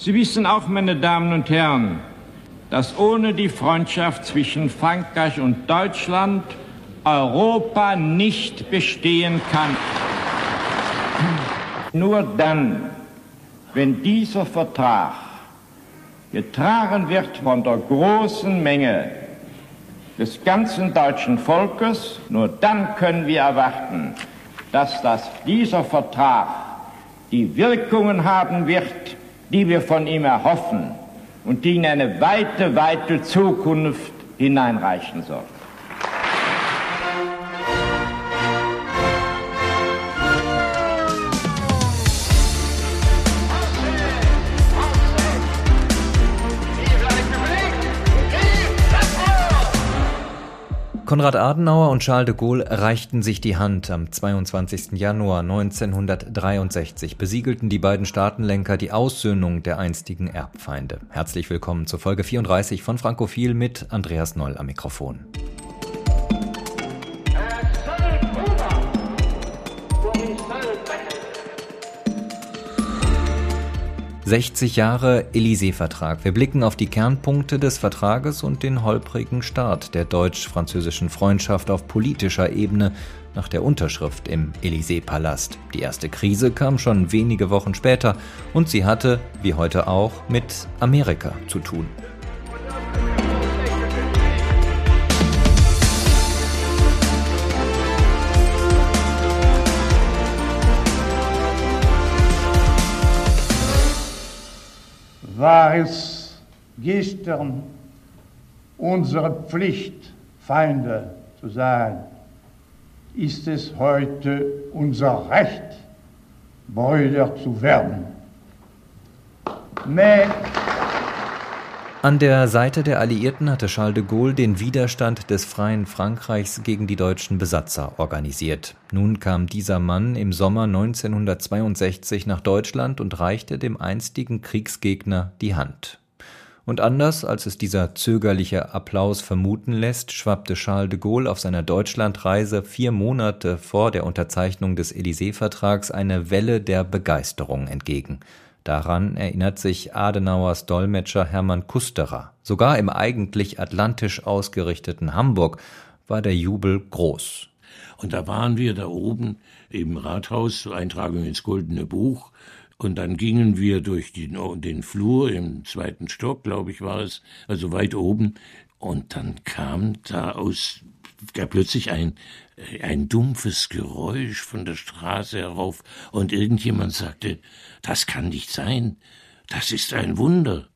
Sie wissen auch, meine Damen und Herren, dass ohne die Freundschaft zwischen Frankreich und Deutschland Europa nicht bestehen kann. Nur dann, wenn dieser Vertrag getragen wird von der großen Menge des ganzen deutschen Volkes, nur dann können wir erwarten, dass das, dieser Vertrag die Wirkungen haben wird, die wir von ihm erhoffen und die in eine weite, weite Zukunft hineinreichen soll. Konrad Adenauer und Charles de Gaulle reichten sich die Hand am 22. Januar 1963, besiegelten die beiden Staatenlenker die Aussöhnung der einstigen Erbfeinde. Herzlich willkommen zur Folge 34 von Frankophil mit Andreas Noll am Mikrofon. 60 Jahre Élysée-Vertrag. Wir blicken auf die Kernpunkte des Vertrages und den holprigen Start der deutsch-französischen Freundschaft auf politischer Ebene nach der Unterschrift im Élysée-Palast. Die erste Krise kam schon wenige Wochen später und sie hatte, wie heute auch, mit Amerika zu tun. War es gestern unsere Pflicht, Feinde zu sein, ist es heute unser Recht, Brüder zu werden. Mais an der Seite der Alliierten hatte Charles de Gaulle den Widerstand des freien Frankreichs gegen die deutschen Besatzer organisiert. Nun kam dieser Mann im Sommer 1962 nach Deutschland und reichte dem einstigen Kriegsgegner die Hand. Und anders als es dieser zögerliche Applaus vermuten lässt, schwappte Charles de Gaulle auf seiner Deutschlandreise vier Monate vor der Unterzeichnung des Élysée-Vertrags eine Welle der Begeisterung entgegen. Daran erinnert sich Adenauers Dolmetscher Hermann Kusterer. Sogar im eigentlich atlantisch ausgerichteten Hamburg war der Jubel groß. Und da waren wir da oben im Rathaus zur Eintragung ins Goldene Buch. Und dann gingen wir durch den, den Flur im zweiten Stock, glaube ich, war es, also weit oben. Und dann kam da aus, plötzlich ein, ein dumpfes Geräusch von der Straße herauf. Und irgendjemand sagte, das kann nicht sein. Das ist ein Wunder.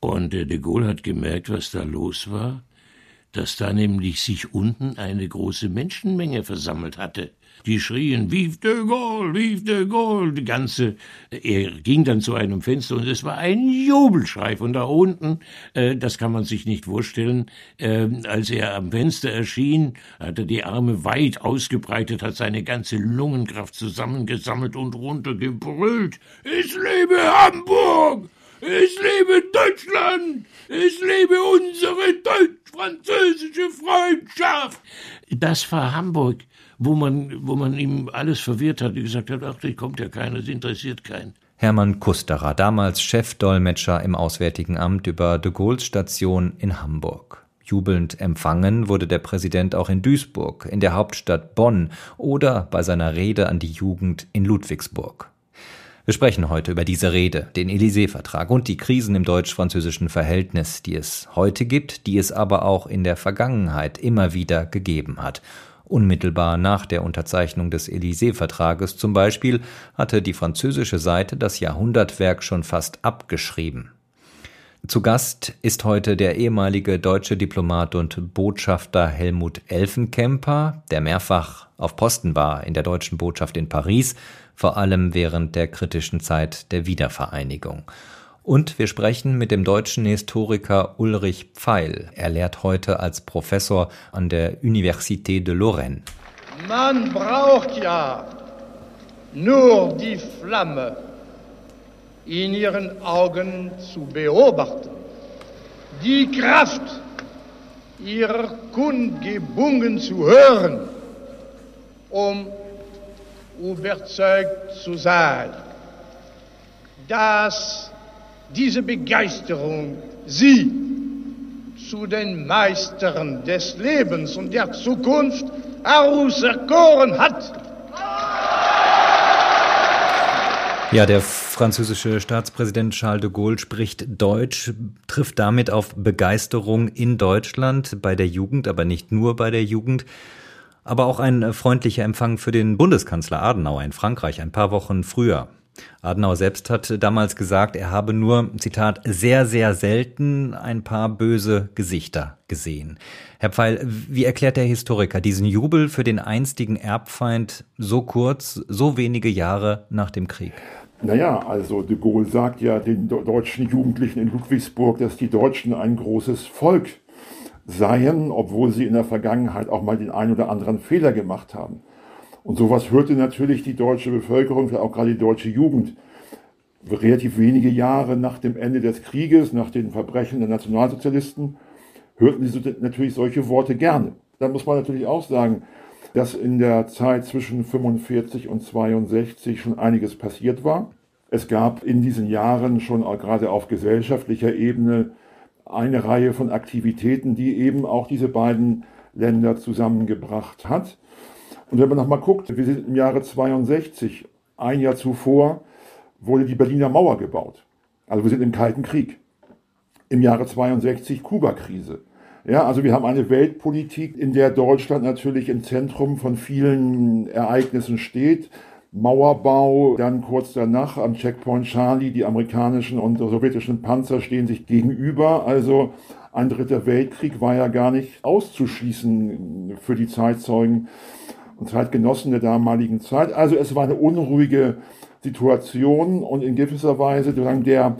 Und der de Gaulle hat gemerkt, was da los war, dass da nämlich sich unten eine große Menschenmenge versammelt hatte. Die schrien, Vive de Gaulle, Vive de Gaulle, die ganze, er ging dann zu einem Fenster und es war ein Jubelschrei von da unten, äh, das kann man sich nicht vorstellen, äh, als er am Fenster erschien, hat er die Arme weit ausgebreitet, hat seine ganze Lungenkraft zusammengesammelt und runtergebrüllt, es lebe Hamburg! Es lebe Deutschland! Es lebe unsere deutsch-französische Freundschaft! Das war Hamburg wo man, wo man ihm alles verwirrt hat, die gesagt hat, ach, da kommt ja keiner, das interessiert keinen. Hermann Kusterer, damals Chefdolmetscher im Auswärtigen Amt über de Gaulles Station in Hamburg. Jubelnd empfangen wurde der Präsident auch in Duisburg, in der Hauptstadt Bonn oder bei seiner Rede an die Jugend in Ludwigsburg. Wir sprechen heute über diese Rede, den Élysée-Vertrag und die Krisen im deutsch-französischen Verhältnis, die es heute gibt, die es aber auch in der Vergangenheit immer wieder gegeben hat Unmittelbar nach der Unterzeichnung des Élysée-Vertrages zum Beispiel hatte die französische Seite das Jahrhundertwerk schon fast abgeschrieben. Zu Gast ist heute der ehemalige deutsche Diplomat und Botschafter Helmut Elfenkemper, der mehrfach auf Posten war in der deutschen Botschaft in Paris, vor allem während der kritischen Zeit der Wiedervereinigung. Und wir sprechen mit dem deutschen Historiker Ulrich Pfeil. Er lehrt heute als Professor an der Université de Lorraine. Man braucht ja nur die Flamme in ihren Augen zu beobachten, die Kraft ihrer Kundgebungen zu hören, um überzeugt zu sein dass diese Begeisterung Sie zu den Meistern des Lebens und der Zukunft auserkoren hat. Ja, der französische Staatspräsident Charles de Gaulle spricht Deutsch, trifft damit auf Begeisterung in Deutschland bei der Jugend, aber nicht nur bei der Jugend. Aber auch ein freundlicher Empfang für den Bundeskanzler Adenauer in Frankreich ein paar Wochen früher. Adenauer selbst hat damals gesagt, er habe nur, Zitat, sehr, sehr selten ein paar böse Gesichter gesehen. Herr Pfeil, wie erklärt der Historiker diesen Jubel für den einstigen Erbfeind so kurz, so wenige Jahre nach dem Krieg? Naja, also de Gaulle sagt ja den deutschen Jugendlichen in Ludwigsburg, dass die Deutschen ein großes Volk seien, obwohl sie in der Vergangenheit auch mal den einen oder anderen Fehler gemacht haben. Und sowas hörte natürlich die deutsche Bevölkerung, auch gerade die deutsche Jugend, relativ wenige Jahre nach dem Ende des Krieges, nach den Verbrechen der Nationalsozialisten, hörten sie natürlich solche Worte gerne. Da muss man natürlich auch sagen, dass in der Zeit zwischen 45 und 62 schon einiges passiert war. Es gab in diesen Jahren schon gerade auf gesellschaftlicher Ebene eine Reihe von Aktivitäten, die eben auch diese beiden Länder zusammengebracht hat. Und wenn man nochmal guckt, wir sind im Jahre 62, ein Jahr zuvor wurde die Berliner Mauer gebaut. Also wir sind im Kalten Krieg. Im Jahre 62 Kuba-Krise. Ja, also wir haben eine Weltpolitik, in der Deutschland natürlich im Zentrum von vielen Ereignissen steht. Mauerbau, dann kurz danach am Checkpoint Charlie, die amerikanischen und sowjetischen Panzer stehen sich gegenüber. Also ein dritter Weltkrieg war ja gar nicht auszuschließen für die Zeitzeugen und Zeitgenossen der damaligen Zeit. Also es war eine unruhige Situation und in gewisser Weise der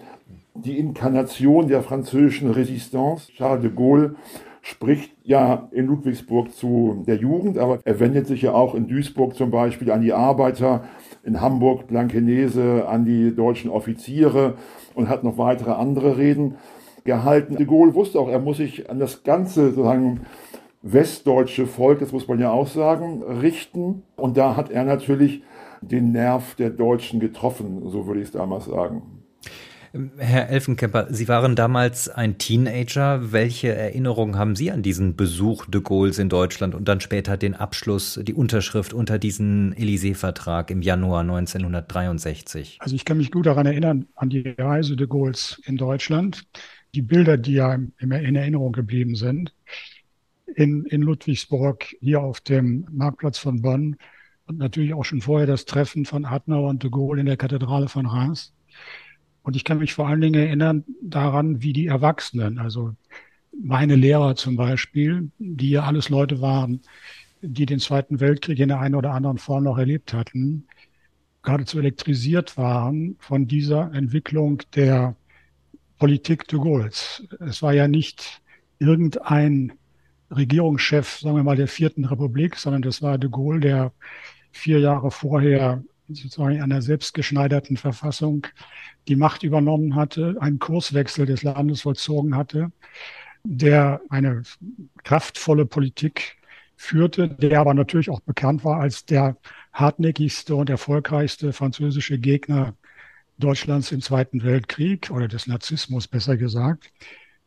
die Inkarnation der französischen Resistance. Charles de Gaulle spricht ja in Ludwigsburg zu der Jugend, aber er wendet sich ja auch in Duisburg zum Beispiel an die Arbeiter, in Hamburg Blankenese an die deutschen Offiziere und hat noch weitere andere Reden gehalten. De Gaulle wusste auch, er muss sich an das ganze sozusagen westdeutsche Volk, das muss man ja auch sagen, richten. Und da hat er natürlich den Nerv der Deutschen getroffen, so würde ich es damals sagen. Herr Elfenkemper, Sie waren damals ein Teenager. Welche Erinnerungen haben Sie an diesen Besuch de Gaulle's in Deutschland und dann später den Abschluss, die Unterschrift unter diesen Élysée-Vertrag im Januar 1963? Also ich kann mich gut daran erinnern, an die Reise de Gaulle's in Deutschland. Die Bilder, die ja in Erinnerung geblieben sind. In, in Ludwigsburg, hier auf dem Marktplatz von Bonn und natürlich auch schon vorher das Treffen von Adenauer und de Gaulle in der Kathedrale von Reims und ich kann mich vor allen Dingen erinnern daran, wie die Erwachsenen, also meine Lehrer zum Beispiel, die ja alles Leute waren, die den Zweiten Weltkrieg in der einen oder anderen Form noch erlebt hatten, geradezu elektrisiert waren von dieser Entwicklung der Politik de Gaulle's. Es war ja nicht irgendein Regierungschef, sagen wir mal, der vierten Republik, sondern das war de Gaulle, der vier Jahre vorher sozusagen in einer selbstgeschneiderten Verfassung die Macht übernommen hatte, einen Kurswechsel des Landes vollzogen hatte, der eine kraftvolle Politik führte, der aber natürlich auch bekannt war als der hartnäckigste und erfolgreichste französische Gegner Deutschlands im Zweiten Weltkrieg oder des Narzissmus besser gesagt.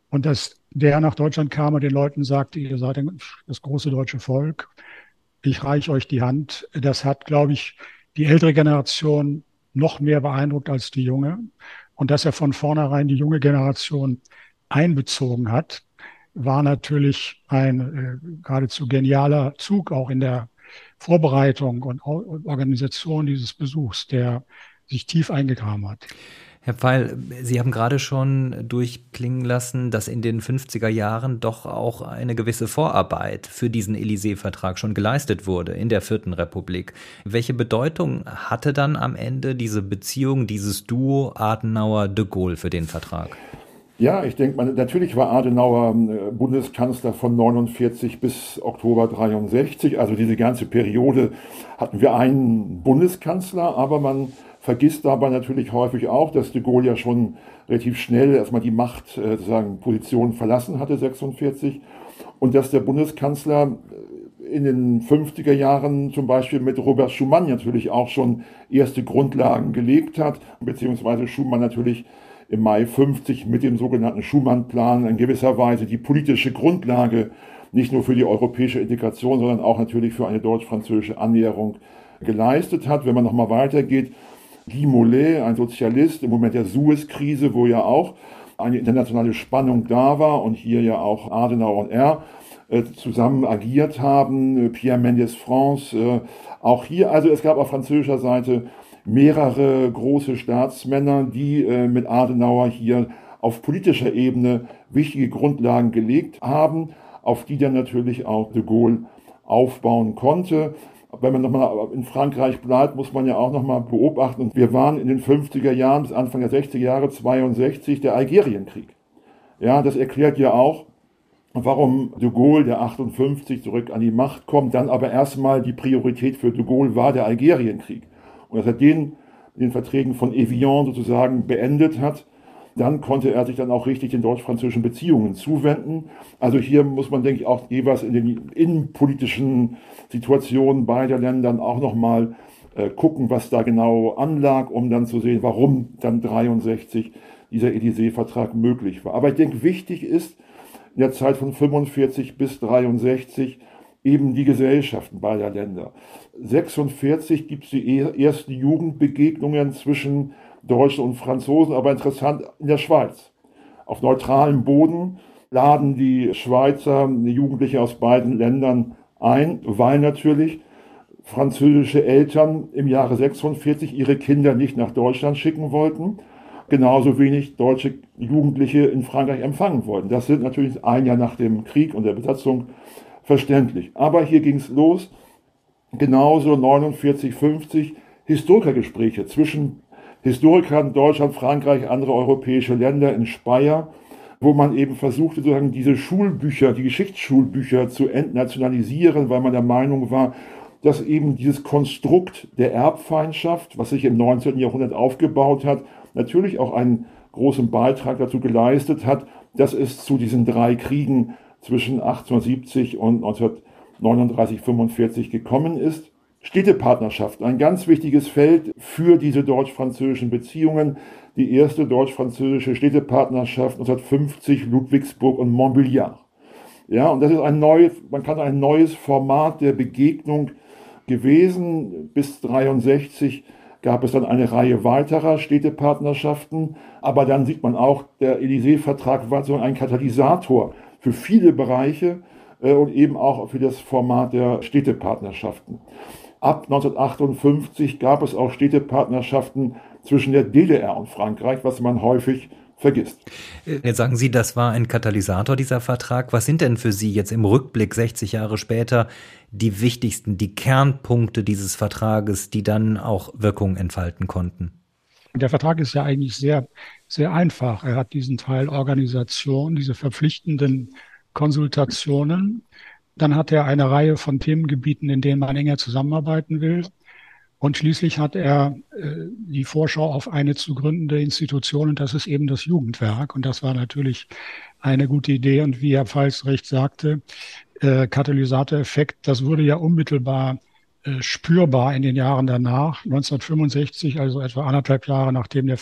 Und dass der nach Deutschland kam und den Leuten sagte, ihr seid das große deutsche Volk, ich reiche euch die Hand, das hat, glaube ich, die ältere Generation noch mehr beeindruckt als die junge. Und dass er von vornherein die junge Generation einbezogen hat, war natürlich ein äh, geradezu genialer Zug auch in der Vorbereitung und Organisation dieses Besuchs, der sich tief eingegraben hat. Herr Pfeil, Sie haben gerade schon durchklingen lassen, dass in den 50er Jahren doch auch eine gewisse Vorarbeit für diesen Élysée-Vertrag schon geleistet wurde in der Vierten Republik. Welche Bedeutung hatte dann am Ende diese Beziehung, dieses Duo Adenauer-de Gaulle für den Vertrag? Ja, ich denke, natürlich war Adenauer äh, Bundeskanzler von 49 bis Oktober 63. Also diese ganze Periode hatten wir einen Bundeskanzler, aber man vergisst dabei natürlich häufig auch, dass de Gaulle ja schon relativ schnell erstmal die Macht, äh, sozusagen Position verlassen hatte, 46, und dass der Bundeskanzler in den 50er Jahren zum Beispiel mit Robert Schumann natürlich auch schon erste Grundlagen gelegt hat, beziehungsweise Schumann natürlich im Mai 50 mit dem sogenannten Schumann-Plan in gewisser Weise die politische Grundlage nicht nur für die europäische Integration, sondern auch natürlich für eine deutsch-französische Annäherung geleistet hat. Wenn man nochmal weitergeht, Guy Mollet, ein Sozialist im Moment der Suez-Krise, wo ja auch eine internationale Spannung da war und hier ja auch Adenauer und er äh, zusammen agiert haben, äh, Pierre Mendes France, äh, auch hier, also es gab auf französischer Seite mehrere große Staatsmänner, die mit Adenauer hier auf politischer Ebene wichtige Grundlagen gelegt haben, auf die dann natürlich auch de Gaulle aufbauen konnte wenn man nochmal in Frankreich bleibt, muss man ja auch nochmal beobachten. Wir waren in den 50er Jahren bis Anfang der 60er Jahre 62 der Algerienkrieg. Ja, das erklärt ja auch, warum de Gaulle, der 58 zurück an die Macht kommt, dann aber erstmal die Priorität für de Gaulle war der Algerienkrieg. Und dass er den den Verträgen von Evian sozusagen beendet hat, dann konnte er sich dann auch richtig den deutsch-französischen Beziehungen zuwenden. Also hier muss man, denke ich, auch jeweils in den innenpolitischen Situationen beider Ländern auch nochmal äh, gucken, was da genau anlag, um dann zu sehen, warum dann 63 dieser Élysée-Vertrag möglich war. Aber ich denke, wichtig ist in der Zeit von 45 bis 63 eben die Gesellschaften beider Länder. 46 gibt es die ersten Jugendbegegnungen zwischen Deutschen und Franzosen, aber interessant in der Schweiz. Auf neutralem Boden laden die Schweizer Jugendliche aus beiden Ländern ein, weil natürlich französische Eltern im Jahre 46 ihre Kinder nicht nach Deutschland schicken wollten, genauso wenig deutsche Jugendliche in Frankreich empfangen wollten. Das sind natürlich ein Jahr nach dem Krieg und der Besatzung verständlich. Aber hier ging es los, genauso 49, 50 Historikergespräche zwischen Historikern Deutschland, Frankreich, andere europäische Länder in Speyer, wo man eben versuchte, sozusagen diese Schulbücher, die Geschichtsschulbücher zu entnationalisieren, weil man der Meinung war, dass eben dieses Konstrukt der Erbfeindschaft, was sich im 19. Jahrhundert aufgebaut hat, natürlich auch einen großen Beitrag dazu geleistet hat, dass es zu diesen drei Kriegen zwischen 1870 und 1939, 45 gekommen ist. Städtepartnerschaft, ein ganz wichtiges Feld für diese deutsch-französischen Beziehungen. Die erste deutsch-französische Städtepartnerschaft 1950 Ludwigsburg und Montbéliard. Ja, und das ist ein neues, man kann ein neues Format der Begegnung gewesen. Bis 63 gab es dann eine Reihe weiterer Städtepartnerschaften. Aber dann sieht man auch, der Élysée-Vertrag war so ein Katalysator für viele Bereiche äh, und eben auch für das Format der Städtepartnerschaften. Ab 1958 gab es auch Städtepartnerschaften zwischen der DDR und Frankreich, was man häufig vergisst. Jetzt sagen Sie, das war ein Katalysator, dieser Vertrag. Was sind denn für Sie jetzt im Rückblick 60 Jahre später die wichtigsten, die Kernpunkte dieses Vertrages, die dann auch Wirkung entfalten konnten? Der Vertrag ist ja eigentlich sehr, sehr einfach. Er hat diesen Teil Organisation, diese verpflichtenden Konsultationen dann hat er eine Reihe von Themengebieten, in denen man enger zusammenarbeiten will. Und schließlich hat er äh, die Vorschau auf eine zu gründende Institution und das ist eben das Jugendwerk. Und das war natürlich eine gute Idee. Und wie Herr Pfalz recht sagte, äh, Katalysatoreffekt, das wurde ja unmittelbar äh, spürbar in den Jahren danach. 1965, also etwa anderthalb Jahre nachdem der,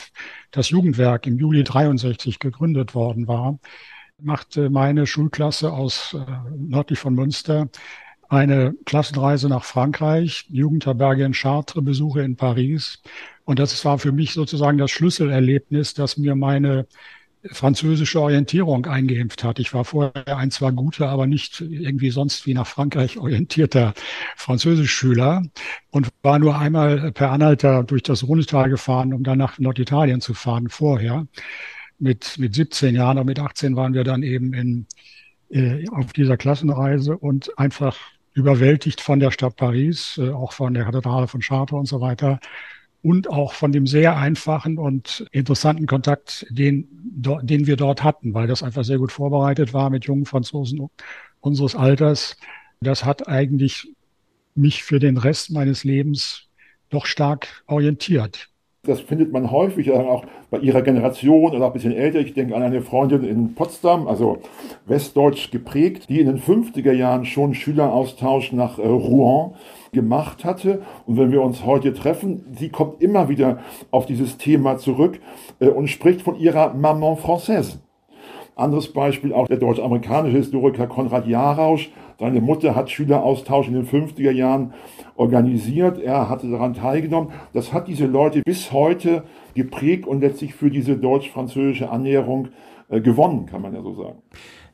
das Jugendwerk im Juli 63 gegründet worden war, machte meine Schulklasse aus äh, nördlich von Münster eine Klassenreise nach Frankreich, Jugendherberge in Chartres, Besuche in Paris. Und das war für mich sozusagen das Schlüsselerlebnis, das mir meine französische Orientierung eingeimpft hat. Ich war vorher ein zwar guter, aber nicht irgendwie sonst wie nach Frankreich orientierter Französischschüler und war nur einmal per Anhalter durch das Rundtal gefahren, um dann nach Norditalien zu fahren vorher mit, mit 17 Jahren und mit 18 waren wir dann eben in, äh, auf dieser Klassenreise und einfach überwältigt von der Stadt Paris, äh, auch von der Kathedrale von Chartres und so weiter und auch von dem sehr einfachen und interessanten Kontakt, den, den wir dort hatten, weil das einfach sehr gut vorbereitet war mit jungen Franzosen unseres Alters. Das hat eigentlich mich für den Rest meines Lebens doch stark orientiert. Das findet man häufig auch bei ihrer Generation oder auch ein bisschen älter. Ich denke an eine Freundin in Potsdam, also westdeutsch geprägt, die in den 50er Jahren schon Schüleraustausch nach äh, Rouen gemacht hatte. Und wenn wir uns heute treffen, sie kommt immer wieder auf dieses Thema zurück äh, und spricht von ihrer Maman Française. Anderes Beispiel auch der deutsch-amerikanische Historiker Konrad Jarausch. Seine Mutter hat Schüleraustausch in den 50er Jahren organisiert. Er hatte daran teilgenommen. Das hat diese Leute bis heute geprägt und letztlich für diese deutsch-französische Annäherung äh, gewonnen, kann man ja so sagen.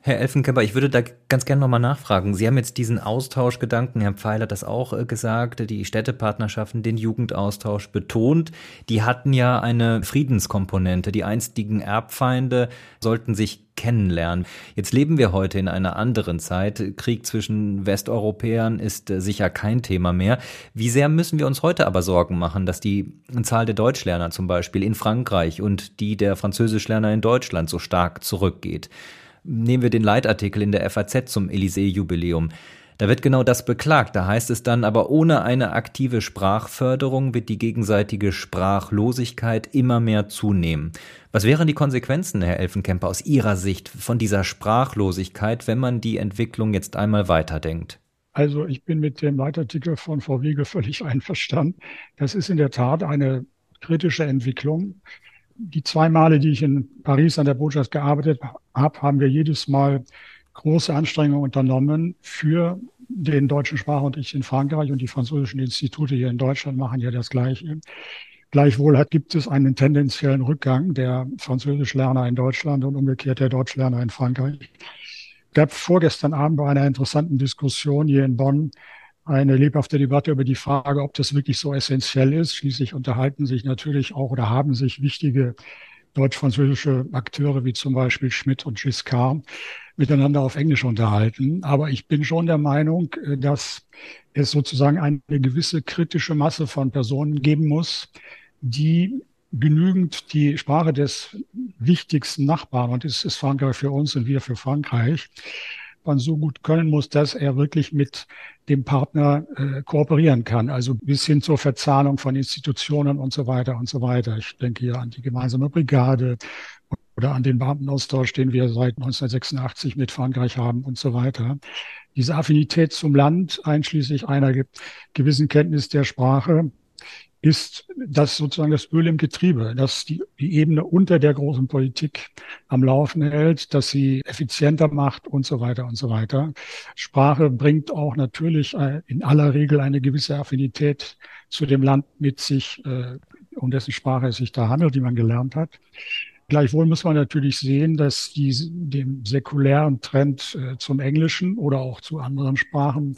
Herr Elfenkemper, ich würde da ganz gerne nochmal nachfragen. Sie haben jetzt diesen Austauschgedanken, Herr Pfeil hat das auch äh, gesagt, die Städtepartnerschaften, den Jugendaustausch betont. Die hatten ja eine Friedenskomponente. Die einstigen Erbfeinde sollten sich kennenlernen. Jetzt leben wir heute in einer anderen Zeit. Krieg zwischen Westeuropäern ist äh, sicher kein Thema mehr. Wie sehr müssen wir uns heute aber Sorgen machen, dass die Zahl der Deutschlerner zum Beispiel in Frankreich und die der Französischlerner in Deutschland so stark zurückgeht? Nehmen wir den Leitartikel in der FAZ zum Élysée-Jubiläum. Da wird genau das beklagt. Da heißt es dann, aber ohne eine aktive Sprachförderung wird die gegenseitige Sprachlosigkeit immer mehr zunehmen. Was wären die Konsequenzen, Herr Elfenkemper, aus Ihrer Sicht von dieser Sprachlosigkeit, wenn man die Entwicklung jetzt einmal weiterdenkt? Also ich bin mit dem Leitartikel von Frau Wiege völlig einverstanden. Das ist in der Tat eine kritische Entwicklung die zwei Male, die ich in Paris an der Botschaft gearbeitet habe, haben wir jedes Mal große Anstrengungen unternommen für den deutschen Sprachunterricht in Frankreich und die französischen Institute hier in Deutschland machen ja das Gleiche. Gleichwohl hat, gibt es einen tendenziellen Rückgang der Französischlerner in Deutschland und umgekehrt der Deutschlerner in Frankreich. Es gab vorgestern Abend bei einer interessanten Diskussion hier in Bonn eine lebhafte Debatte über die Frage, ob das wirklich so essentiell ist. Schließlich unterhalten sich natürlich auch oder haben sich wichtige deutsch-französische Akteure wie zum Beispiel Schmidt und Giscard miteinander auf Englisch unterhalten. Aber ich bin schon der Meinung, äh, dass es sozusagen eine gewisse kritische Masse von Personen geben muss, die genügend die Sprache des wichtigsten Nachbarn, und es ist Frankreich für uns und wir für Frankreich, man so gut können muss, dass er wirklich mit dem Partner äh, kooperieren kann. Also bis hin zur Verzahnung von Institutionen und so weiter und so weiter. Ich denke hier an die gemeinsame Brigade oder an den Beamtenaustausch, den wir seit 1986 mit Frankreich haben und so weiter. Diese Affinität zum Land, einschließlich einer gewissen Kenntnis der Sprache, ist das sozusagen das Öl im Getriebe, das die, die Ebene unter der großen Politik am Laufen hält, dass sie effizienter macht und so weiter und so weiter. Sprache bringt auch natürlich äh, in aller Regel eine gewisse Affinität zu dem Land mit sich, äh, um dessen Sprache es sich da handelt, die man gelernt hat. Gleichwohl muss man natürlich sehen, dass die, dem säkulären Trend äh, zum Englischen oder auch zu anderen Sprachen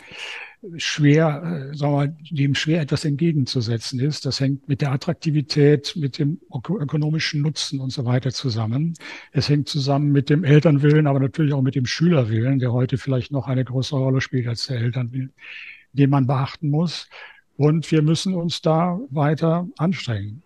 schwer, äh, sagen wir mal, dem schwer etwas entgegenzusetzen ist. Das hängt mit der Attraktivität, mit dem ökonomischen Nutzen und so weiter zusammen. Es hängt zusammen mit dem Elternwillen, aber natürlich auch mit dem Schülerwillen, der heute vielleicht noch eine größere Rolle spielt als der Elternwillen, den man beachten muss. Und wir müssen uns da weiter anstrengen.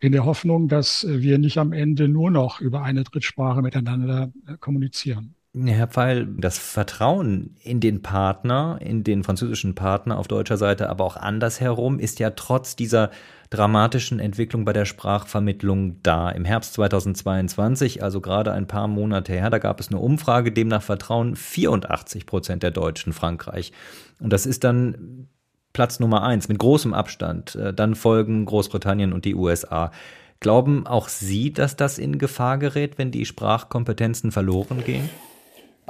In der Hoffnung, dass wir nicht am Ende nur noch über eine Drittsprache miteinander äh, kommunizieren. Herr Pfeil, das Vertrauen in den Partner, in den französischen Partner auf deutscher Seite, aber auch andersherum, ist ja trotz dieser dramatischen Entwicklung bei der Sprachvermittlung da. Im Herbst 2022, also gerade ein paar Monate her, da gab es eine Umfrage, demnach vertrauen 84 Prozent der Deutschen Frankreich. Und das ist dann Platz Nummer eins mit großem Abstand. Äh, dann folgen Großbritannien und die USA. Glauben auch Sie, dass das in Gefahr gerät, wenn die Sprachkompetenzen verloren gehen?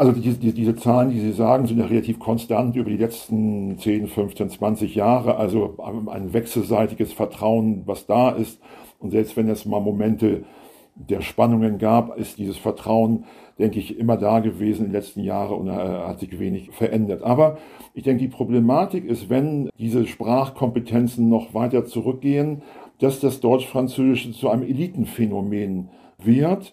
Also die, die, diese Zahlen, die Sie sagen, sind ja relativ konstant über die letzten 10, 15, 20 Jahre. Also ein wechselseitiges Vertrauen, was da ist. Und selbst wenn es mal Momente der Spannungen gab, ist dieses Vertrauen, denke ich, immer da gewesen in den letzten Jahren und äh, hat sich wenig verändert. Aber ich denke, die Problematik ist, wenn diese Sprachkompetenzen noch weiter zurückgehen, dass das Deutsch-Französische zu einem Elitenphänomen wird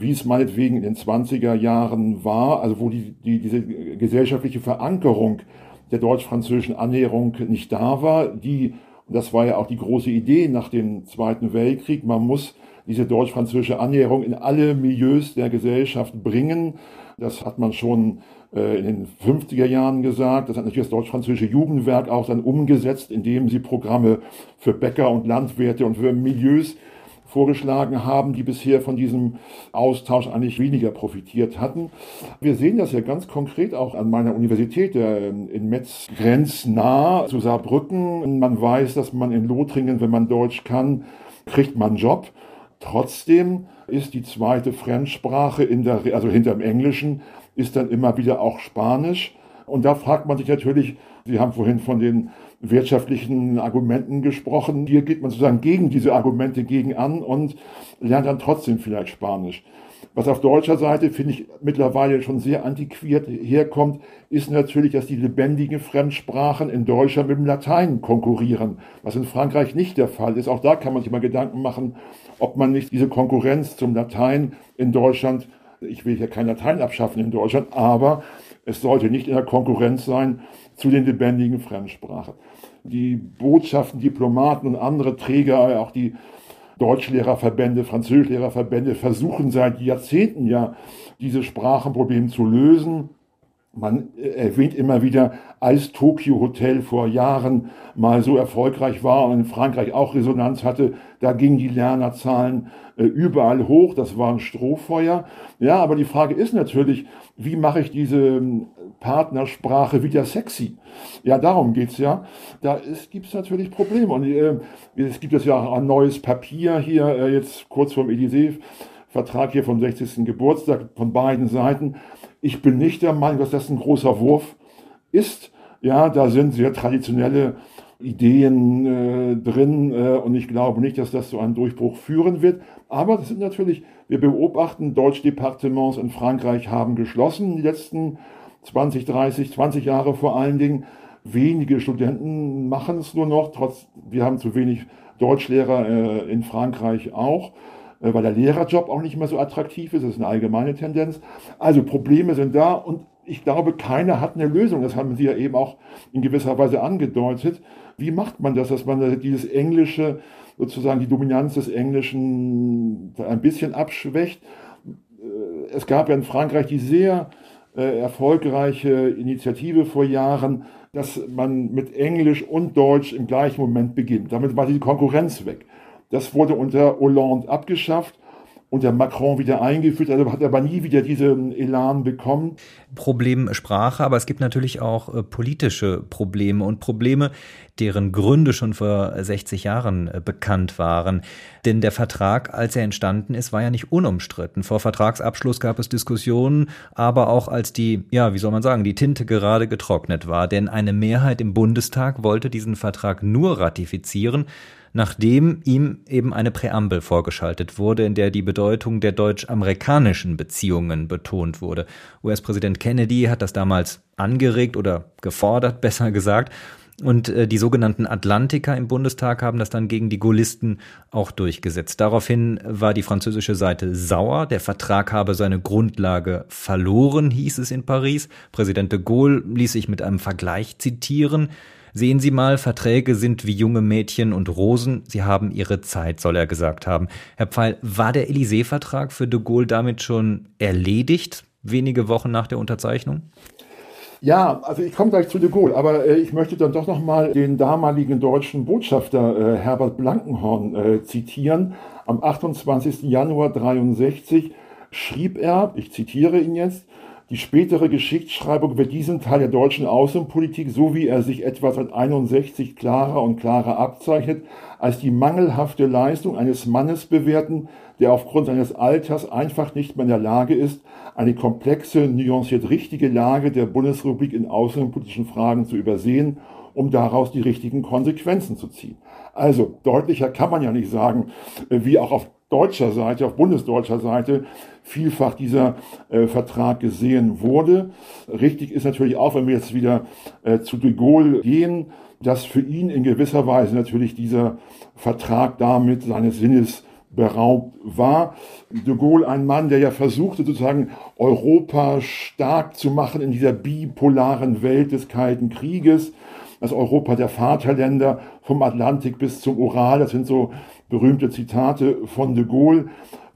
wie es meinetwegen in den 20er Jahren war, also wo die, die, diese gesellschaftliche Verankerung der deutsch-französischen Annäherung nicht da war, die, und das war ja auch die große Idee nach dem Zweiten Weltkrieg, man muss diese deutsch-französische Annäherung in alle Milieus der Gesellschaft bringen. Das hat man schon äh, in den 50er Jahren gesagt. Das hat natürlich das deutsch-französische Jugendwerk auch dann umgesetzt, indem sie Programme für Bäcker und Landwirte und für Milieus vorgeschlagen haben, die bisher von diesem Austausch eigentlich weniger profitiert hatten. Wir sehen das ja ganz konkret auch an meiner Universität in Metz grenznah zu Saarbrücken. Man weiß, dass man in Lothringen, wenn man Deutsch kann, kriegt man einen Job. Trotzdem ist die zweite Fremdsprache in der, also hinter dem Englischen, ist dann immer wieder auch Spanisch. Und da fragt man sich natürlich, Sie haben vorhin von den wirtschaftlichen Argumenten gesprochen. Hier geht man sozusagen gegen diese Argumente gegen an und lernt dann trotzdem vielleicht Spanisch. Was auf deutscher Seite, finde ich, mittlerweile schon sehr antiquiert herkommt, ist natürlich, dass die lebendigen Fremdsprachen in Deutschland mit dem Latein konkurrieren, was in Frankreich nicht der Fall ist. Auch da kann man sich mal Gedanken machen, ob man nicht diese Konkurrenz zum Latein in Deutschland, ich will hier kein Latein abschaffen in Deutschland, aber es sollte nicht in der Konkurrenz sein zu den lebendigen Fremdsprachen. Die Botschaften, Diplomaten und andere Träger, auch die Deutschlehrerverbände, Französischlehrerverbände versuchen seit Jahrzehnten ja, dieses Sprachenproblem zu lösen. Man erwähnt immer wieder, als Tokyo Hotel vor Jahren mal so erfolgreich war und in Frankreich auch Resonanz hatte, da gingen die Lernerzahlen äh, überall hoch, das war ein Strohfeuer. Ja, aber die Frage ist natürlich, wie mache ich diese ähm, Partnersprache wieder sexy? Ja, darum geht's ja. Da gibt es natürlich Probleme. Und äh, es gibt jetzt ja auch ein neues Papier hier, äh, jetzt kurz vorm Elysée-Vertrag hier vom 60. Geburtstag von beiden Seiten. Ich bin nicht der Meinung, dass das ein großer Wurf ist. Ja, da sind sehr traditionelle Ideen äh, drin äh, und ich glaube nicht, dass das zu einem Durchbruch führen wird. Aber das sind natürlich, wir beobachten, Deutschdepartements in Frankreich haben geschlossen die letzten 20, 30, 20 Jahre vor allen Dingen. Wenige Studenten machen es nur noch, trotz, wir haben zu wenig Deutschlehrer äh, in Frankreich auch, äh, weil der Lehrerjob auch nicht mehr so attraktiv ist. Das ist eine allgemeine Tendenz. Also Probleme sind da und ich glaube, keiner hat eine Lösung. Das haben Sie ja eben auch in gewisser Weise angedeutet. Wie macht man das, dass man dieses Englische, sozusagen die Dominanz des Englischen ein bisschen abschwächt? Äh, es gab ja in Frankreich die sehr äh, erfolgreiche Initiative vor Jahren, dass man mit Englisch und Deutsch im gleichen Moment beginnt. Damit war die Konkurrenz weg. Das wurde unter Hollande abgeschafft unter Macron wieder eingeführt, also hat aber nie wieder diesen Elan bekommen. Problem Sprache, aber es gibt natürlich auch äh, politische Probleme und Probleme, deren Gründe schon vor 60 Jahren äh, bekannt waren. Denn der Vertrag, als er entstanden ist, war ja nicht unumstritten. Vor Vertragsabschluss gab es Diskussionen, aber auch als die, ja, wie soll man sagen, die Tinte gerade getrocknet war. Denn eine Mehrheit im Bundestag wollte diesen Vertrag nur ratifizieren, nachdem ihm eben eine Präambel vorgeschaltet wurde, in der die Bedeutung der deutsch-amerikanischen Beziehungen betont wurde. US-Präsident Kennedy hat das damals angeregt oder gefordert, besser gesagt. Und äh, die sogenannten Atlantiker im Bundestag haben das dann gegen die Gaullisten auch durchgesetzt. Daraufhin war die französische Seite sauer. Der Vertrag habe seine Grundlage verloren, hieß es in Paris. Präsident de Gaulle ließ sich mit einem Vergleich zitieren. Sehen Sie mal, Verträge sind wie junge Mädchen und Rosen, sie haben ihre Zeit, soll er gesagt haben. Herr Pfeil, war der Élysée-Vertrag für de Gaulle damit schon erledigt, wenige Wochen nach der Unterzeichnung? Ja, also ich komme gleich zu de Gaulle, aber äh, ich möchte dann doch nochmal den damaligen deutschen Botschafter äh, Herbert Blankenhorn äh, zitieren. Am 28. Januar 63 schrieb er, ich zitiere ihn jetzt, die spätere Geschichtsschreibung wird diesen Teil der deutschen Außenpolitik, so wie er sich etwa seit 61 klarer und klarer abzeichnet, als die mangelhafte Leistung eines Mannes bewerten, der aufgrund seines Alters einfach nicht mehr in der Lage ist, eine komplexe, nuanciert richtige Lage der Bundesrepublik in außenpolitischen Fragen zu übersehen, um daraus die richtigen Konsequenzen zu ziehen. Also deutlicher kann man ja nicht sagen, wie auch auf deutscher Seite, auf bundesdeutscher Seite vielfach dieser äh, Vertrag gesehen wurde. Richtig ist natürlich auch, wenn wir jetzt wieder äh, zu de Gaulle gehen, dass für ihn in gewisser Weise natürlich dieser Vertrag damit seines Sinnes beraubt war. De Gaulle ein Mann, der ja versuchte sozusagen Europa stark zu machen in dieser bipolaren Welt des Kalten Krieges, das Europa der Vaterländer vom Atlantik bis zum Ural. Das sind so berühmte Zitate von de Gaulle,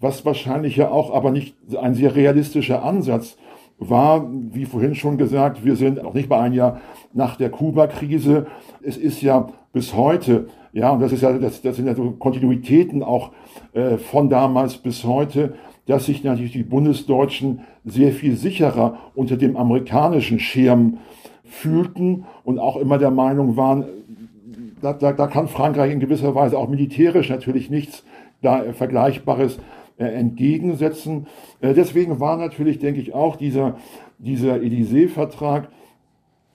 was wahrscheinlich ja auch aber nicht ein sehr realistischer Ansatz war, wie vorhin schon gesagt, wir sind auch nicht bei ein Jahr nach der Kuba-Krise. Es ist ja bis heute, ja, und das ist ja, das, das sind ja so Kontinuitäten auch äh, von damals bis heute, dass sich natürlich die Bundesdeutschen sehr viel sicherer unter dem amerikanischen Schirm fühlten und auch immer der Meinung waren, da, da, da kann Frankreich in gewisser Weise auch militärisch natürlich nichts da äh, Vergleichbares äh, entgegensetzen. Äh, deswegen war natürlich, denke ich, auch dieser, dieser Élysée-Vertrag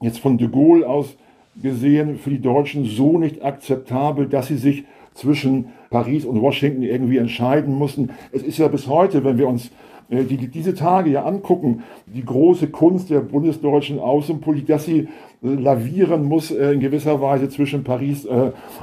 jetzt von de Gaulle aus gesehen für die Deutschen so nicht akzeptabel, dass sie sich zwischen Paris und Washington irgendwie entscheiden mussten. Es ist ja bis heute, wenn wir uns äh, die, diese Tage ja angucken, die große Kunst der bundesdeutschen Außenpolitik, dass sie lavieren muss äh, in gewisser Weise zwischen Paris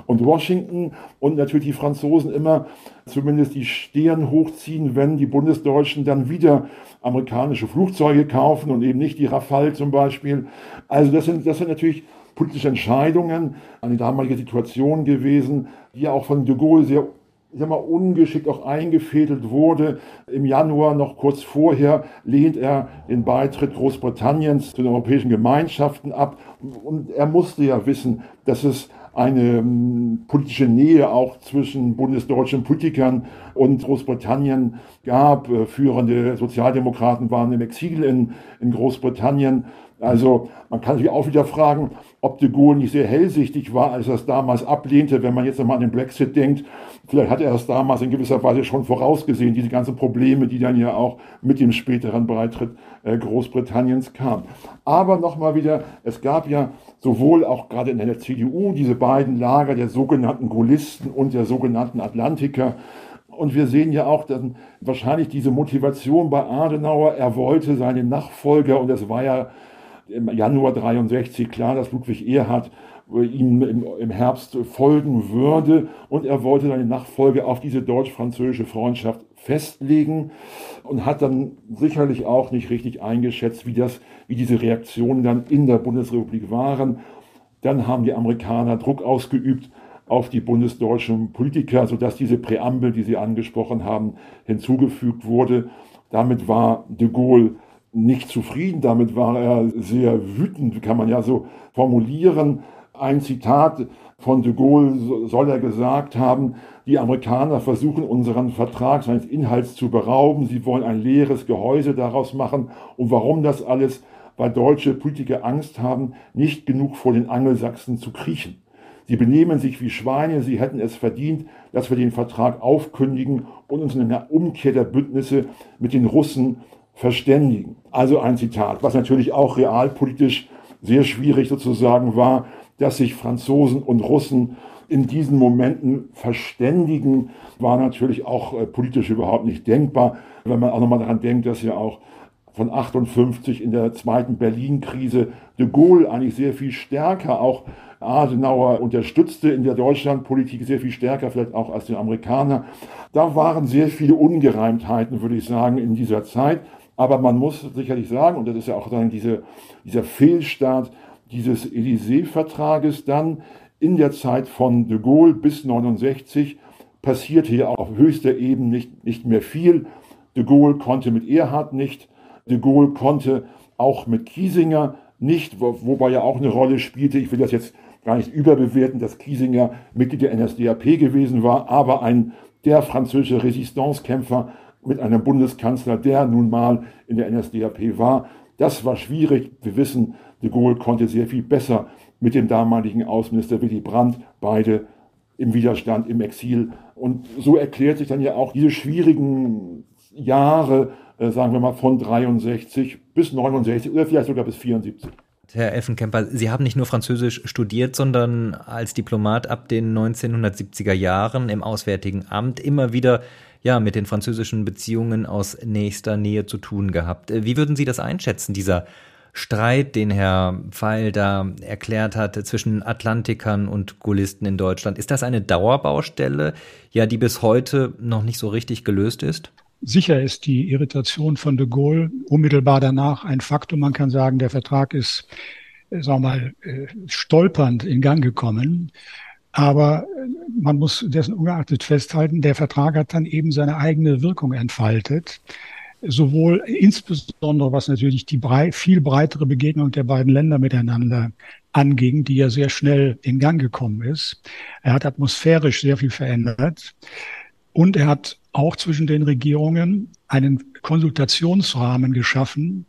und Washington und natürlich die Franzosen immer zumindest die Stirn hochziehen, wenn die Bundesdeutschen dann wieder amerikanische Flugzeuge kaufen und eben nicht die Rafale zum Beispiel. Also das sind, das sind natürlich politische Entscheidungen, eine damalige Situation gewesen, die ja auch von de Gaulle sehr ich sag mal, ungeschickt auch eingefädelt wurde. Im Januar, noch kurz vorher, lehnt er den Beitritt Großbritanniens zu den europäischen Gemeinschaften ab. Und er musste ja wissen, dass es eine um, politische Nähe auch zwischen bundesdeutschen Politikern und Großbritannien gab. Äh, führende Sozialdemokraten waren im Exil in, in Großbritannien. Also man kann sich auch wieder fragen, ob de Gaulle nicht sehr hellsichtig war, als er es damals ablehnte, wenn man jetzt einmal an den Brexit denkt. Vielleicht hat er es damals in gewisser Weise schon vorausgesehen, diese ganzen Probleme, die dann ja auch mit dem späteren Beitritt äh, Großbritanniens kamen. Aber nochmal wieder, es gab ja sowohl auch gerade in der CDU diese beiden Lager der sogenannten Gaullisten und der sogenannten Atlantiker. Und wir sehen ja auch dann wahrscheinlich diese Motivation bei Adenauer. Er wollte seinen Nachfolger, und es war ja im Januar 63 klar, dass Ludwig Erhard ihm im, Herbst folgen würde und er wollte seine Nachfolge auf diese deutsch-französische Freundschaft festlegen und hat dann sicherlich auch nicht richtig eingeschätzt, wie das, wie diese Reaktionen dann in der Bundesrepublik waren. Dann haben die Amerikaner Druck ausgeübt auf die bundesdeutschen Politiker, sodass diese Präambel, die Sie angesprochen haben, hinzugefügt wurde. Damit war de Gaulle nicht zufrieden, damit war er sehr wütend, kann man ja so formulieren. Ein Zitat von de Gaulle soll er gesagt haben, die Amerikaner versuchen unseren Vertrag seines Inhalts zu berauben, sie wollen ein leeres Gehäuse daraus machen. Und warum das alles? Weil deutsche Politiker Angst haben, nicht genug vor den Angelsachsen zu kriechen. Sie benehmen sich wie Schweine, sie hätten es verdient, dass wir den Vertrag aufkündigen und uns in einer Umkehr der Bündnisse mit den Russen verständigen. Also ein Zitat, was natürlich auch realpolitisch sehr schwierig sozusagen war, dass sich Franzosen und Russen in diesen Momenten verständigen, war natürlich auch äh, politisch überhaupt nicht denkbar. Wenn man auch nochmal daran denkt, dass ja auch von 58 in der zweiten Berlin-Krise de Gaulle eigentlich sehr viel stärker auch Adenauer unterstützte in der Deutschlandpolitik sehr viel stärker vielleicht auch als die Amerikaner. Da waren sehr viele Ungereimtheiten, würde ich sagen, in dieser Zeit. Aber man muss sicherlich sagen, und das ist ja auch dann diese, dieser Fehlstart dieses Élysée-Vertrages dann in der Zeit von de Gaulle bis 69 passierte hier auf höchster Ebene nicht, nicht mehr viel. De Gaulle konnte mit Erhard nicht, de Gaulle konnte auch mit Kiesinger nicht, wo, wobei er auch eine Rolle spielte. Ich will das jetzt gar nicht überbewerten, dass Kiesinger Mitglied der NSDAP gewesen war, aber ein der französische Resistancekämpfer mit einem Bundeskanzler, der nun mal in der NSDAP war. Das war schwierig. Wir wissen, de Gaulle konnte sehr viel besser mit dem damaligen Außenminister Willy Brandt, beide im Widerstand, im Exil. Und so erklärt sich dann ja auch diese schwierigen Jahre, äh, sagen wir mal von 63 bis 69 oder vielleicht sogar bis 74. Herr Elfenkemper, Sie haben nicht nur Französisch studiert, sondern als Diplomat ab den 1970er Jahren im Auswärtigen Amt immer wieder ja, mit den französischen Beziehungen aus nächster Nähe zu tun gehabt. Äh, wie würden Sie das einschätzen, dieser Streit, den Herr Pfeil da erklärt hat zwischen Atlantikern und Gaullisten in Deutschland? Ist das eine Dauerbaustelle, ja, die bis heute noch nicht so richtig gelöst ist? Sicher ist die Irritation von de Gaulle unmittelbar danach ein Faktum. Man kann sagen, der Vertrag ist sagen wir mal, äh, stolpernd in Gang gekommen. Aber man muss dessen ungeachtet festhalten, der Vertrag hat dann eben seine eigene Wirkung entfaltet. Sowohl insbesondere, was natürlich die brei viel breitere Begegnung der beiden Länder miteinander anging, die ja sehr schnell in Gang gekommen ist. Er hat atmosphärisch sehr viel verändert. Und er hat auch zwischen den Regierungen einen Konsultationsrahmen geschaffen,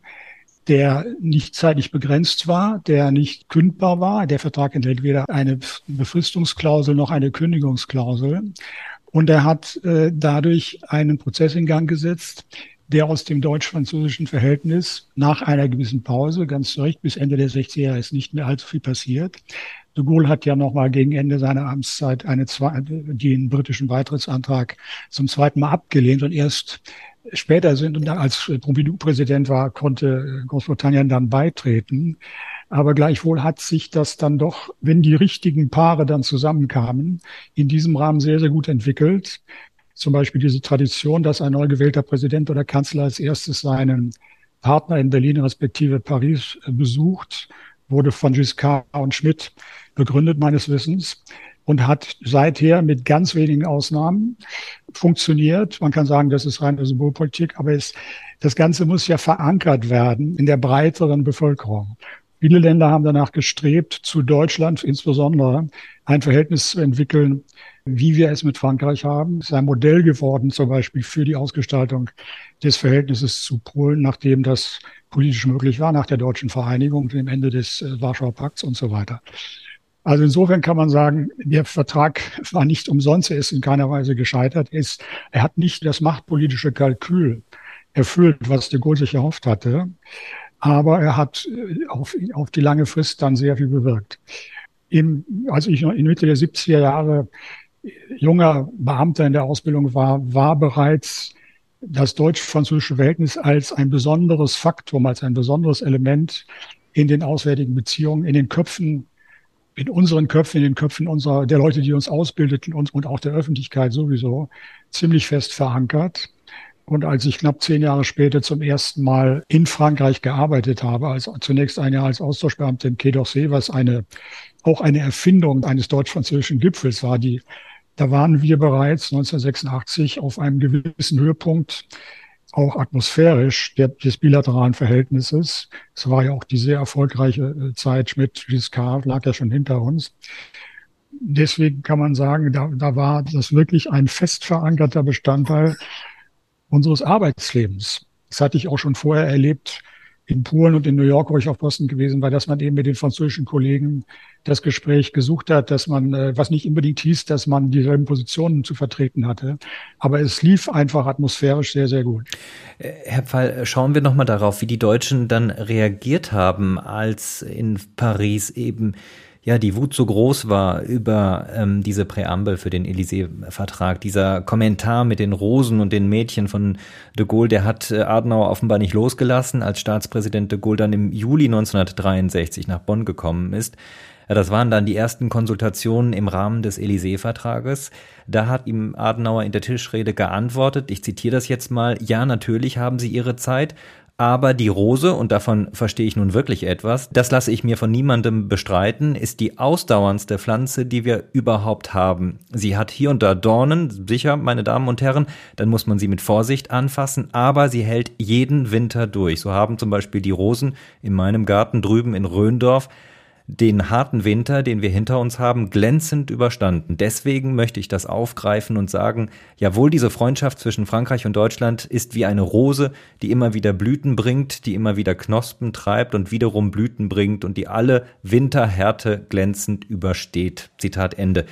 der nicht zeitlich begrenzt war, der nicht kündbar war. Der Vertrag enthält weder eine Befristungsklausel noch eine Kündigungsklausel. Und er hat äh, dadurch einen Prozess in Gang gesetzt, der aus dem deutsch-französischen Verhältnis nach einer gewissen Pause, ganz Recht, bis Ende der 60er Jahre ist nicht mehr allzu viel passiert. De Gaulle hat ja nochmal gegen Ende seiner Amtszeit eine, den britischen Beitrittsantrag zum zweiten Mal abgelehnt und erst später sind als Pompidou-Präsident war, konnte Großbritannien dann beitreten. Aber gleichwohl hat sich das dann doch, wenn die richtigen Paare dann zusammenkamen, in diesem Rahmen sehr, sehr gut entwickelt. Zum Beispiel diese Tradition, dass ein neu gewählter Präsident oder Kanzler als erstes seinen Partner in Berlin respektive Paris besucht, wurde von Giscard und Schmidt begründet meines Wissens und hat seither mit ganz wenigen Ausnahmen funktioniert. Man kann sagen, das ist reine Symbolpolitik, aber es, das Ganze muss ja verankert werden in der breiteren Bevölkerung. Viele Länder haben danach gestrebt, zu Deutschland insbesondere ein Verhältnis zu entwickeln, wie wir es mit Frankreich haben. Es ist ein Modell geworden, zum Beispiel für die Ausgestaltung des Verhältnisses zu Polen, nachdem das politisch möglich war, nach der deutschen Vereinigung, dem Ende des äh, Warschauer Pakts und so weiter. Also insofern kann man sagen, der Vertrag war nicht umsonst, er ist in keiner Weise gescheitert. Er, ist, er hat nicht das machtpolitische Kalkül erfüllt, was de Gaulle sich erhofft hatte, aber er hat äh, auf, auf die lange Frist dann sehr viel bewirkt. Im, als ich in Mitte der 70er Jahre junger Beamter in der Ausbildung war, war bereits das deutsch-französische Verhältnis als ein besonderes Faktum, als ein besonderes Element in den auswärtigen Beziehungen, in den Köpfen in unseren Köpfen, in den Köpfen unserer, der Leute, die uns ausbildeten und, und auch der Öffentlichkeit sowieso ziemlich fest verankert. Und als ich knapp zehn Jahre später zum ersten Mal in Frankreich gearbeitet habe, als zunächst ein Jahr als Austauschbeamter im Quai d'Orsay, was eine, auch eine Erfindung eines deutsch-französischen Gipfels war, die, da waren wir bereits 1986 auf einem gewissen Höhepunkt auch atmosphärisch der, des bilateralen Verhältnisses. Es war ja auch die sehr erfolgreiche äh, Zeit mit Giscard, lag ja schon hinter uns. Deswegen kann man sagen, da, da war das wirklich ein fest verankerter Bestandteil unseres Arbeitslebens. Das hatte ich auch schon vorher erlebt in Polen und in New York, wo ich auf Posten gewesen war, dass man eben mit den französischen Kollegen das Gespräch gesucht hat, dass man, äh, was nicht unbedingt hieß, dass man dieselben Positionen zu vertreten hatte, aber es lief einfach atmosphärisch sehr, sehr gut. Äh, Herr Pfeil, schauen wir nochmal darauf, wie die Deutschen dann reagiert haben, als in Paris eben ja, die Wut so groß war über ähm, diese Präambel für den Élysée-Vertrag, dieser Kommentar mit den Rosen und den Mädchen von de Gaulle, der hat äh, Adenauer offenbar nicht losgelassen, als Staatspräsident de Gaulle dann im Juli 1963 nach Bonn gekommen ist. Ja, das waren dann die ersten Konsultationen im Rahmen des Élysée-Vertrages. Da hat ihm Adenauer in der Tischrede geantwortet, ich zitiere das jetzt mal, ja, natürlich haben Sie Ihre Zeit, aber die Rose, und davon verstehe ich nun wirklich etwas, das lasse ich mir von niemandem bestreiten, ist die ausdauerndste Pflanze, die wir überhaupt haben. Sie hat hier und da Dornen, sicher, meine Damen und Herren, dann muss man sie mit Vorsicht anfassen, aber sie hält jeden Winter durch. So haben zum Beispiel die Rosen in meinem Garten drüben in Röndorf den harten Winter, den wir hinter uns haben, glänzend überstanden. Deswegen möchte ich das aufgreifen und sagen, jawohl, diese Freundschaft zwischen Frankreich und Deutschland ist wie eine Rose, die immer wieder Blüten bringt, die immer wieder Knospen treibt und wiederum Blüten bringt und die alle Winterhärte glänzend übersteht. Zitat Ende.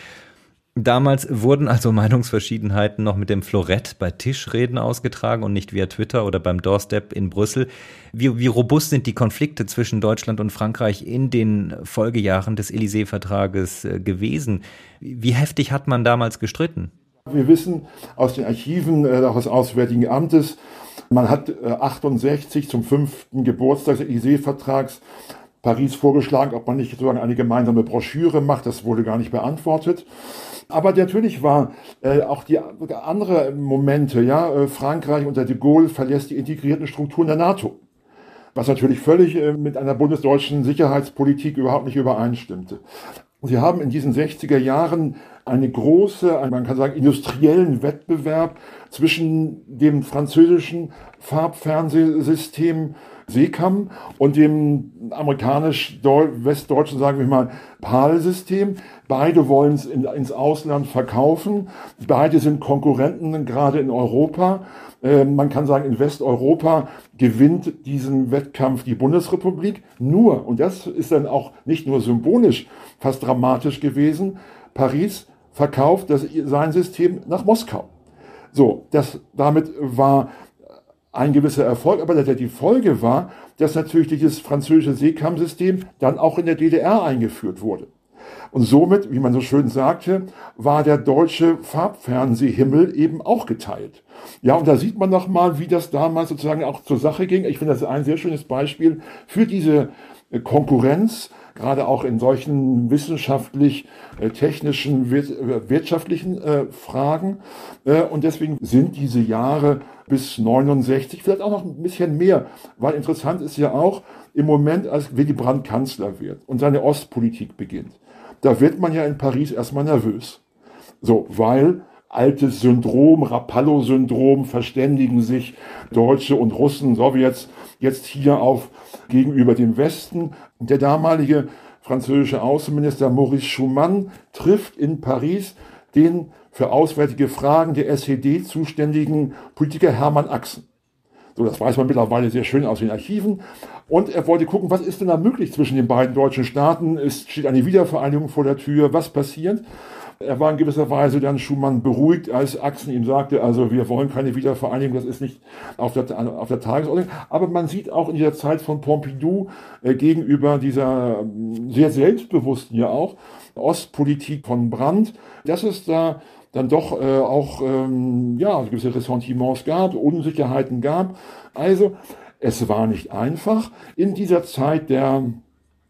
Damals wurden also Meinungsverschiedenheiten noch mit dem Florett bei Tischreden ausgetragen und nicht via Twitter oder beim Doorstep in Brüssel. Wie, wie robust sind die Konflikte zwischen Deutschland und Frankreich in den Folgejahren des Élysée-Vertrages äh, gewesen? Wie heftig hat man damals gestritten? Wir wissen aus den Archiven äh, auch des Auswärtigen Amtes, man hat äh, 68 zum fünften Geburtstag des Élysée-Vertrags Paris vorgeschlagen, ob man nicht sozusagen eine gemeinsame Broschüre macht. Das wurde gar nicht beantwortet. Aber natürlich war äh, auch die andere Momente, ja, äh, Frankreich unter de Gaulle verlässt die integrierten Strukturen der NATO. was natürlich völlig äh, mit einer bundesdeutschen Sicherheitspolitik überhaupt nicht übereinstimmte. Sie haben in diesen 60er Jahren eine große, man kann sagen, industriellen Wettbewerb zwischen dem französischen Farbfernsehsystem SECAM und dem amerikanisch-westdeutschen, sagen wir mal, PAL-System. Beide wollen es in, ins Ausland verkaufen. Beide sind Konkurrenten gerade in Europa. Äh, man kann sagen, in Westeuropa gewinnt diesen Wettkampf die Bundesrepublik. Nur, und das ist dann auch nicht nur symbolisch fast dramatisch gewesen, Paris verkauft das, sein System nach Moskau. So, das, damit war ein gewisser Erfolg, aber die Folge war, dass natürlich dieses französische Seekampfsystem dann auch in der DDR eingeführt wurde. Und somit, wie man so schön sagte, war der deutsche Farbfernsehhimmel eben auch geteilt. Ja, und da sieht man noch mal, wie das damals sozusagen auch zur Sache ging. Ich finde das ein sehr schönes Beispiel für diese äh, Konkurrenz, gerade auch in solchen wissenschaftlich, äh, technischen, äh, wirtschaftlichen Fragen. Und deswegen sind diese Jahre bis 69, vielleicht auch noch ein bisschen mehr, weil interessant ist ja auch im Moment, als Willy Brandt Kanzler wird und seine Ostpolitik beginnt, da wird man ja in Paris erstmal nervös. So, weil altes Syndrom, Rapallo-Syndrom, verständigen sich Deutsche und Russen, Sowjets jetzt hier auf gegenüber dem Westen. Der damalige französische Außenminister Maurice Schumann trifft in Paris den für auswärtige Fragen der SED zuständigen Politiker Hermann Axen. So, das weiß man mittlerweile sehr schön aus den Archiven. Und er wollte gucken, was ist denn da möglich zwischen den beiden deutschen Staaten? Es steht eine Wiedervereinigung vor der Tür. Was passiert? Er war in gewisser Weise dann Schumann beruhigt, als Axen ihm sagte, also wir wollen keine Wiedervereinigung, das ist nicht auf der, auf der Tagesordnung. Aber man sieht auch in dieser Zeit von Pompidou äh, gegenüber dieser ähm, sehr selbstbewussten ja auch Ostpolitik von Brandt, dass es da dann doch äh, auch ähm, ja, gewisse Ressentiments gab, Unsicherheiten gab. Also es war nicht einfach in dieser Zeit der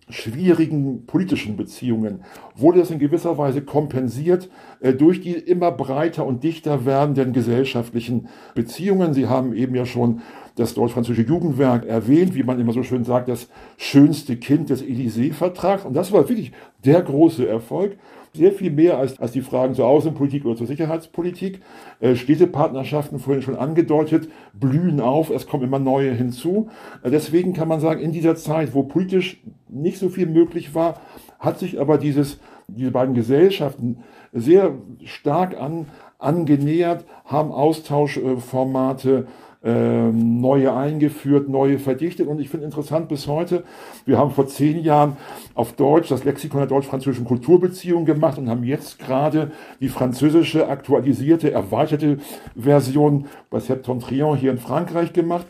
schwierigen politischen Beziehungen wurde das in gewisser Weise kompensiert äh, durch die immer breiter und dichter werdenden gesellschaftlichen Beziehungen. Sie haben eben ja schon das deutsch-französische Jugendwerk erwähnt, wie man immer so schön sagt, das schönste Kind des Élysée-Vertrags. Und das war wirklich der große Erfolg sehr viel mehr als, als die Fragen zur Außenpolitik oder zur Sicherheitspolitik. Äh, Städtepartnerschaften, vorhin schon angedeutet, blühen auf, es kommen immer neue hinzu. Äh, deswegen kann man sagen, in dieser Zeit, wo politisch nicht so viel möglich war, hat sich aber dieses, diese beiden Gesellschaften sehr stark an, angenähert, haben Austauschformate ähm, neue eingeführt, neue verdichtet. Und ich finde interessant bis heute, wir haben vor zehn Jahren auf Deutsch das Lexikon der deutsch-französischen Kulturbeziehungen gemacht und haben jetzt gerade die französische aktualisierte, erweiterte Version bei Septentrion hier in Frankreich gemacht.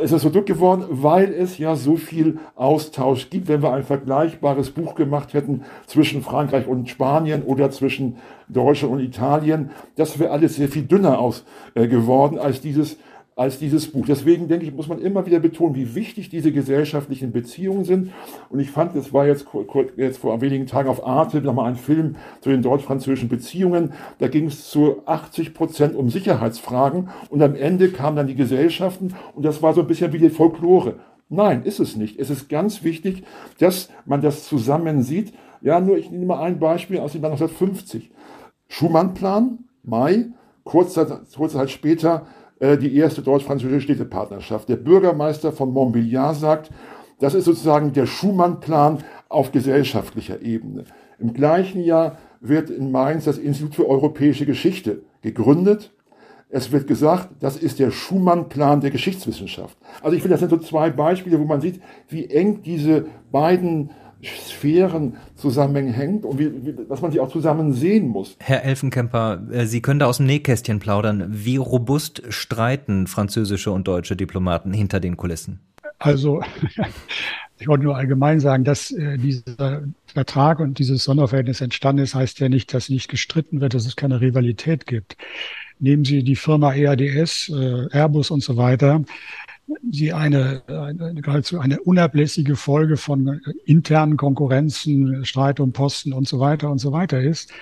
Es ist so dick geworden, weil es ja so viel Austausch gibt. Wenn wir ein vergleichbares Buch gemacht hätten zwischen Frankreich und Spanien oder zwischen Deutschland und Italien, das wäre alles sehr viel dünner aus äh, geworden als dieses als dieses Buch. Deswegen denke ich, muss man immer wieder betonen, wie wichtig diese gesellschaftlichen Beziehungen sind. Und ich fand, es war jetzt, jetzt vor wenigen Tagen auf Arte nochmal ein Film zu den deutsch-französischen Beziehungen. Da ging es zu 80 Prozent um Sicherheitsfragen und am Ende kamen dann die Gesellschaften und das war so ein bisschen wie die Folklore. Nein, ist es nicht. Es ist ganz wichtig, dass man das zusammen sieht. Ja, nur ich nehme mal ein Beispiel aus dem Jahr 1950. Schumann-Plan, Mai, kurze, kurze Zeit später die erste deutsch-französische Städtepartnerschaft. Der Bürgermeister von Montbéliard sagt, das ist sozusagen der Schumann-Plan auf gesellschaftlicher Ebene. Im gleichen Jahr wird in Mainz das Institut für europäische Geschichte gegründet. Es wird gesagt, das ist der Schumann-Plan der Geschichtswissenschaft. Also ich finde, das sind so zwei Beispiele, wo man sieht, wie eng diese beiden Sphären zusammenhängt und wie, wie, was man sich auch zusammen sehen muss. Herr Elfenkemper, äh, Sie können da aus dem Nähkästchen plaudern. Wie robust streiten französische und deutsche Diplomaten hinter den Kulissen? Also, ich wollte nur allgemein sagen, dass äh, dieser Vertrag und dieses Sonderverhältnis entstanden ist, heißt ja nicht, dass nicht gestritten wird, dass es keine Rivalität gibt. Nehmen Sie die Firma EADS, äh, Airbus und so weiter sie eine, eine geradezu eine unablässige Folge von internen Konkurrenzen, Streit um Posten und so weiter und so weiter ist.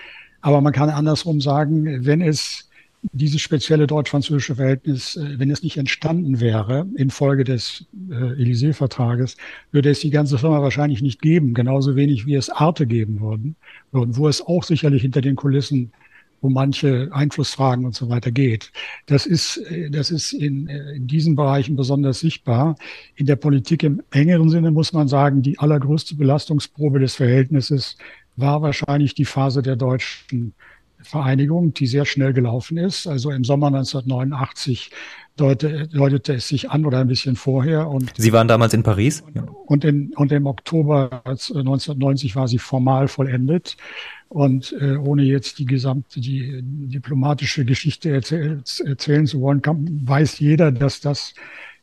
Aber man kann andersrum sagen, wenn es dieses spezielle deutsch-französische Verhältnis, äh, wenn es nicht entstanden wäre infolge des äh, Élysée-Vertrages, würde es die ganze Firma wahrscheinlich nicht geben, genauso wenig wie es Arte geben würden wo es auch sicherlich hinter den Kulissen um manche Einflussfragen und so weiter geht. Das ist, äh, das ist in, äh, in diesen Bereichen besonders sichtbar. In der Politik im engeren Sinne muss man sagen, die allergrößte Belastungsprobe des Verhältnisses war wahrscheinlich die Phase der deutschen Vereinigung, die sehr schnell gelaufen ist. Also im Sommer 1989 deutete, deutete es sich an oder ein bisschen vorher. Und Sie waren damals in Paris? Und, in, und im Oktober 1990 war sie formal vollendet. Und äh, ohne jetzt die gesamte, die diplomatische Geschichte erzähl, erzählen zu wollen, kann, weiß jeder, dass das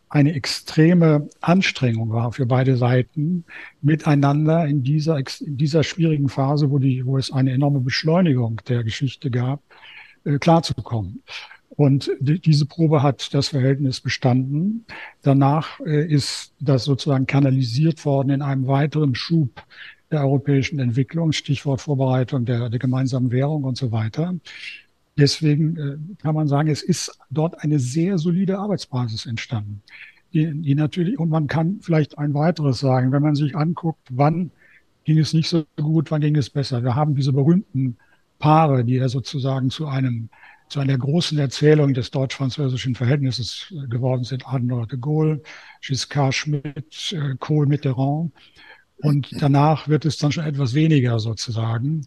eine extreme Anstrengung war für beide Seiten, miteinander in dieser, in dieser schwierigen Phase, wo, die, wo es eine enorme Beschleunigung der Geschichte gab, äh, klarzukommen. Und die, diese Probe hat das Verhältnis bestanden. Danach äh, ist das sozusagen kanalisiert worden in einem weiteren Schub der europäischen Entwicklung, Stichwort Vorbereitung der, der gemeinsamen Währung und so weiter. Deswegen äh, kann man sagen, es ist dort eine sehr solide Arbeitsbasis entstanden. Die, die natürlich, und man kann vielleicht ein weiteres sagen, wenn man sich anguckt, wann ging es nicht so gut, wann ging es besser. Wir haben diese berühmten Paare, die ja sozusagen zu einem zu einer großen Erzählung des deutsch-französischen Verhältnisses äh, geworden sind. Adenauer de Gaulle, Giscard Schmidt, äh, Kohl Mitterrand. Und danach wird es dann schon etwas weniger sozusagen.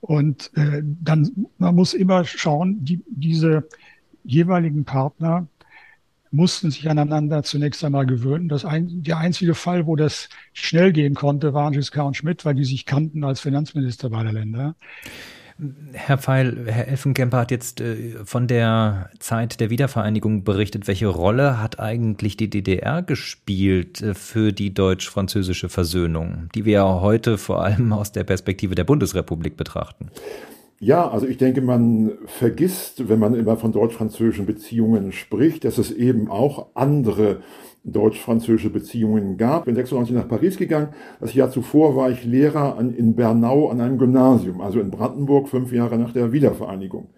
Und äh, dann, man muss immer schauen, die, diese jeweiligen Partner mussten sich aneinander zunächst einmal gewöhnen. Das ein, der einzige Fall, wo das schnell gehen konnte, waren Giscard und Schmidt, weil die sich kannten als Finanzminister beider Länder. Herr Pfeil, Herr Elfenkemper hat jetzt äh, von der Zeit der Wiedervereinigung berichtet. Welche Rolle hat eigentlich die DDR gespielt äh, für die deutsch-französische Versöhnung, die wir ja heute vor allem aus der Perspektive der Bundesrepublik betrachten? Ja, also ich denke, man vergisst, wenn man immer von deutsch-französischen Beziehungen spricht, dass es eben auch andere deutsch-französische Beziehungen gab. Bin 96 nach Paris gegangen. Das Jahr zuvor war ich Lehrer an, in Bernau an einem Gymnasium, also in Brandenburg, fünf Jahre nach der Wiedervereinigung.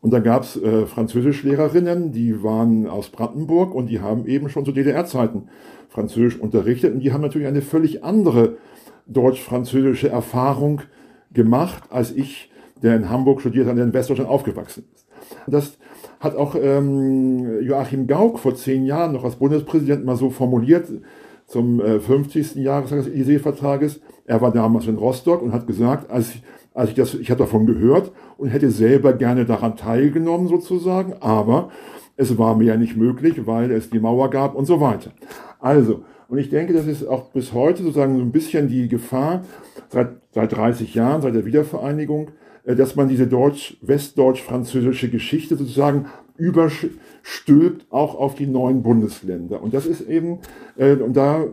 Und da gab's äh, Französischlehrerinnen, die waren aus Brandenburg und die haben eben schon zu DDR-Zeiten Französisch unterrichtet. Und die haben natürlich eine völlig andere deutsch-französische Erfahrung gemacht, als ich, der in Hamburg studiert hat, der in Westdeutschland aufgewachsen ist. Das hat auch ähm, Joachim Gauck vor zehn Jahren noch als Bundespräsident mal so formuliert, zum äh, 50. Jahrestag des Élysée-Vertrages. Er war damals in Rostock und hat gesagt, als ich, als ich das, ich hatte davon gehört und hätte selber gerne daran teilgenommen sozusagen, aber es war mir ja nicht möglich, weil es die Mauer gab und so weiter. Also, und ich denke, das ist auch bis heute sozusagen so ein bisschen die Gefahr, seit, seit 30 Jahren, seit der Wiedervereinigung, dass man diese deutsch, westdeutsch-französische Geschichte sozusagen überstülpt auch auf die neuen Bundesländer. Und das ist eben, äh, und da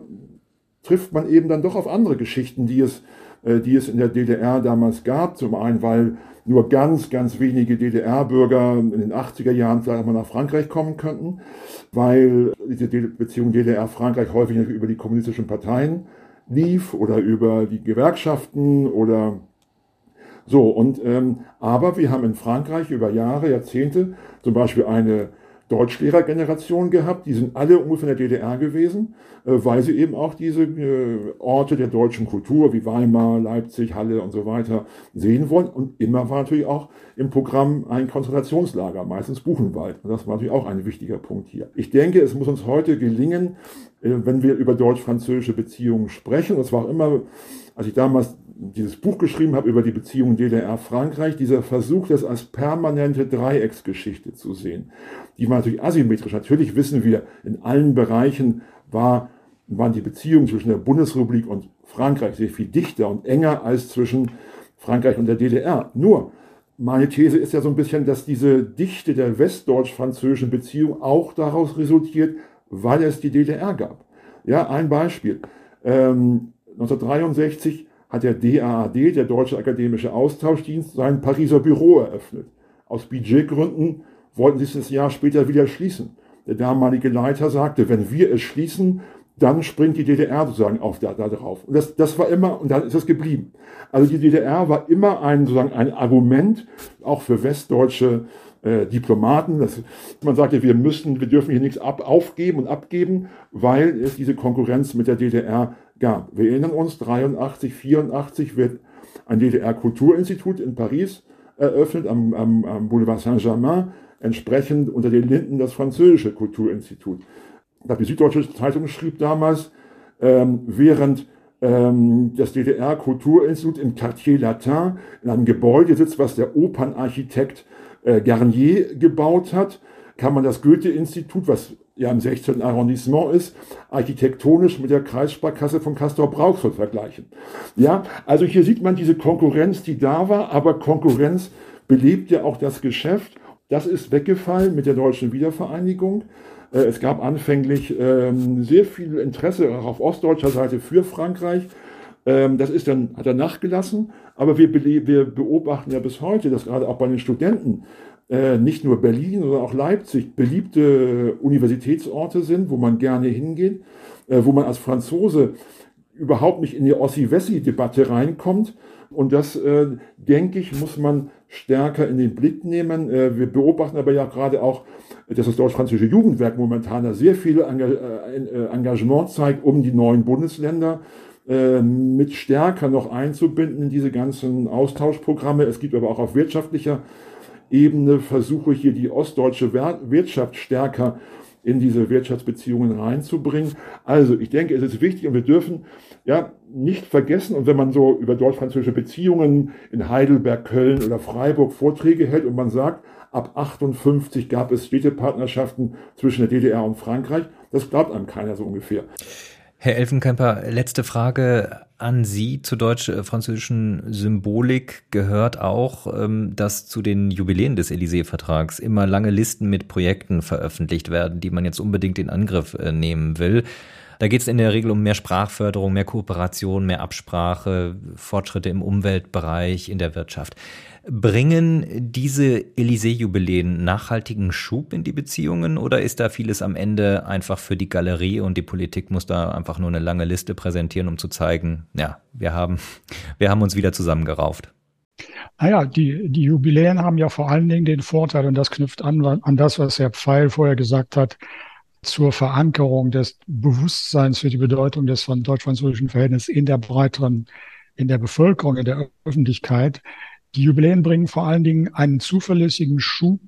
trifft man eben dann doch auf andere Geschichten, die es, äh, die es in der DDR damals gab. Zum einen, weil nur ganz, ganz wenige DDR-Bürger in den 80er Jahren vielleicht mal nach Frankreich kommen könnten, weil diese Beziehung DDR-Frankreich häufig über die kommunistischen Parteien lief oder über die Gewerkschaften oder so, und ähm, aber wir haben in Frankreich über Jahre, Jahrzehnte zum Beispiel eine Deutschlehrergeneration gehabt, die sind alle ungefähr in der DDR gewesen, äh, weil sie eben auch diese äh, Orte der deutschen Kultur wie Weimar, Leipzig, Halle und so weiter sehen wollen. Und immer war natürlich auch im Programm ein Konzentrationslager, meistens Buchenwald. Und das war natürlich auch ein wichtiger Punkt hier. Ich denke, es muss uns heute gelingen, äh, wenn wir über deutsch-französische Beziehungen sprechen, das war auch immer, als ich damals dieses Buch geschrieben habe über die Beziehung DDR-Frankreich, dieser Versuch, das als permanente Dreiecksgeschichte zu sehen. Die war natürlich asymmetrisch. Natürlich wissen wir, in allen Bereichen war, waren die Beziehungen zwischen der Bundesrepublik und Frankreich sehr viel dichter und enger als zwischen Frankreich und der DDR. Nur, meine These ist ja so ein bisschen, dass diese Dichte der westdeutsch-französischen Beziehung auch daraus resultiert, weil es die DDR gab. Ja, ein Beispiel. Ähm, 1963 hat der DAAD, der Deutsche Akademische Austauschdienst, sein Pariser Büro eröffnet. Aus Budgetgründen wollten sie es ein Jahr später wieder schließen. Der damalige Leiter sagte, wenn wir es schließen, dann springt die DDR sozusagen auf da, da drauf. Und das, das war immer, und dann ist es geblieben. Also die DDR war immer ein, sozusagen ein Argument, auch für westdeutsche äh, Diplomaten. Das, man sagte, wir müssen, wir dürfen hier nichts ab, aufgeben und abgeben, weil es diese Konkurrenz mit der DDR gab. Wir erinnern uns, 83, 84 wird ein DDR-Kulturinstitut in Paris eröffnet am, am, am Boulevard Saint-Germain, entsprechend unter den Linden das französische Kulturinstitut. Die Süddeutsche Zeitung schrieb damals, ähm, während ähm, das DDR-Kulturinstitut im Quartier Latin in einem Gebäude sitzt, was der Opernarchitekt äh, Garnier gebaut hat, kann man das Goethe-Institut, was ja im 16. Arrondissement ist, architektonisch mit der Kreissparkasse von Castor Brauxel vergleichen. Ja, also hier sieht man diese Konkurrenz, die da war, aber Konkurrenz belebt ja auch das Geschäft. Das ist weggefallen mit der deutschen Wiedervereinigung. Äh, es gab anfänglich ähm, sehr viel Interesse auch auf ostdeutscher Seite für Frankreich. Ähm, das ist dann, hat er nachgelassen. Aber wir, wir beobachten ja bis heute, dass gerade auch bei den Studenten nicht nur Berlin, sondern auch Leipzig beliebte Universitätsorte sind, wo man gerne hingeht, äh, wo man als Franzose überhaupt nicht in die Ossi-Wessi-Debatte reinkommt. Und das, äh, denke ich, muss man stärker in den Blick nehmen. Äh, wir beobachten aber ja gerade auch, dass das deutsch-französische Jugendwerk momentan sehr viel Enga äh, äh, Engagement zeigt, um die neuen Bundesländer äh, mit stärker noch einzubinden in diese ganzen Austauschprogramme. Es gibt aber auch auf wirtschaftlicher Ebene Versuche, hier die ostdeutsche Wirtschaft stärker in diese Wirtschaftsbeziehungen reinzubringen. Also ich denke, es ist wichtig und wir dürfen ja nicht vergessen, und wenn man so über deutsch-französische Beziehungen in Heidelberg, Köln oder Freiburg Vorträge hält und man sagt, ab 58 gab es Städtepartnerschaften zwischen der DDR und Frankreich, das glaubt einem keiner so ungefähr. Herr Elfenkemper, letzte Frage an Sie zur deutsch-französischen Symbolik gehört auch, ähm, dass zu den Jubiläen des Élysée-Vertrags immer lange Listen mit Projekten veröffentlicht werden, die man jetzt unbedingt in Angriff äh, nehmen will. Da geht es in der Regel um mehr Sprachförderung, mehr Kooperation, mehr Absprache, Fortschritte im Umweltbereich, in der Wirtschaft. Bringen diese Élysée-Jubiläen nachhaltigen Schub in die Beziehungen oder ist da vieles am Ende einfach für die Galerie und die Politik muss da einfach nur eine lange Liste präsentieren, um zu zeigen, ja, wir haben, wir haben uns wieder zusammengerauft? Naja, die, die Jubiläen haben ja vor allen Dingen den Vorteil, und das knüpft an, an das, was Herr Pfeil vorher gesagt hat, zur Verankerung des Bewusstseins für die Bedeutung des von deutsch-französischen Verhältnisses in der breiteren, in der Bevölkerung, in der Öffentlichkeit. Die Jubiläen bringen vor allen Dingen einen zuverlässigen Schub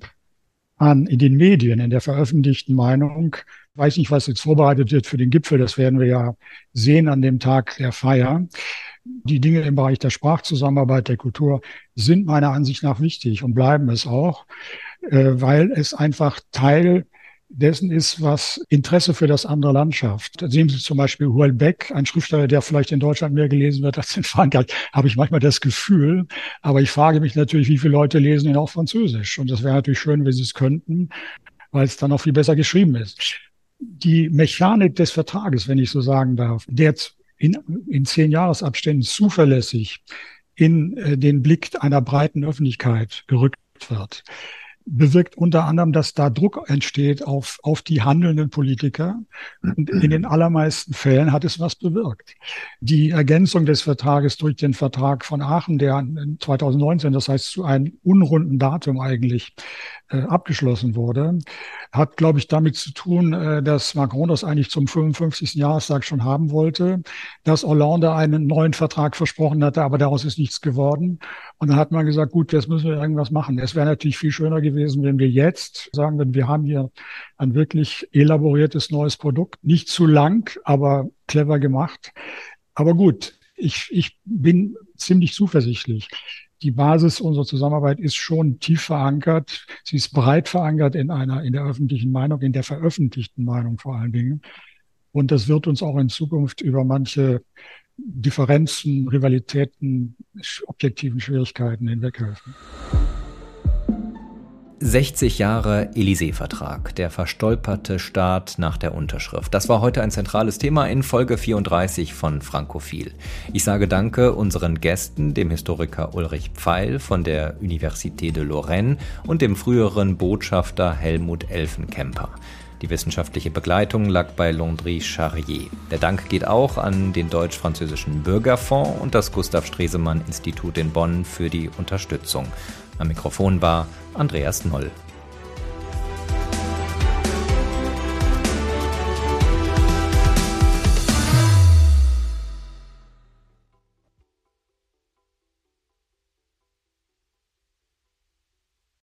an in den Medien, in der veröffentlichten Meinung. Ich weiß nicht, was jetzt vorbereitet wird für den Gipfel. Das werden wir ja sehen an dem Tag der Feier. Die Dinge im Bereich der Sprachzusammenarbeit, der Kultur sind meiner Ansicht nach wichtig und bleiben es auch, äh, weil es einfach Teil dessen ist, was Interesse für das andere Land schafft. Sehen Sie zum Beispiel Houellebecq, ein Schriftsteller, der vielleicht in Deutschland mehr gelesen wird als in Frankreich, habe ich manchmal das Gefühl. Aber ich frage mich natürlich, wie viele Leute lesen ihn auch Französisch. Und das wäre natürlich schön, wenn sie es könnten, weil es dann auch viel besser geschrieben ist. Die Mechanik des Vertrages, wenn ich so sagen darf, der in, in zehn Jahresabständen zuverlässig in äh, den Blick einer breiten Öffentlichkeit gerückt wird bewirkt unter anderem, dass da Druck entsteht auf, auf die handelnden Politiker. Und in den allermeisten Fällen hat es was bewirkt. Die Ergänzung des Vertrages durch den Vertrag von Aachen, der 2019, das heißt zu einem unrunden Datum eigentlich äh, abgeschlossen wurde, hat, glaube ich, damit zu tun, äh, dass Macron das eigentlich zum 55. Jahrestag schon haben wollte, dass Hollande einen neuen Vertrag versprochen hatte, aber daraus ist nichts geworden. Und dann hat man gesagt, gut, jetzt müssen wir irgendwas machen. Es wäre natürlich viel schöner gewesen, wenn wir jetzt sagen würden, wir haben hier ein wirklich elaboriertes neues Produkt. Nicht zu lang, aber clever gemacht. Aber gut, ich, ich bin ziemlich zuversichtlich die Basis unserer Zusammenarbeit ist schon tief verankert. Sie ist breit verankert in einer, in der öffentlichen Meinung, in der veröffentlichten Meinung vor allen Dingen. Und das wird uns auch in Zukunft über manche Differenzen, Rivalitäten, objektiven Schwierigkeiten hinweghelfen. 60 Jahre Élysée-Vertrag, der verstolperte Staat nach der Unterschrift. Das war heute ein zentrales Thema in Folge 34 von Frankophil. Ich sage Danke unseren Gästen, dem Historiker Ulrich Pfeil von der Université de Lorraine und dem früheren Botschafter Helmut Elfenkemper. Die wissenschaftliche Begleitung lag bei Landry Charrier. Der Dank geht auch an den Deutsch-Französischen Bürgerfonds und das Gustav Stresemann Institut in Bonn für die Unterstützung. Am Mikrofon war Andreas Noll.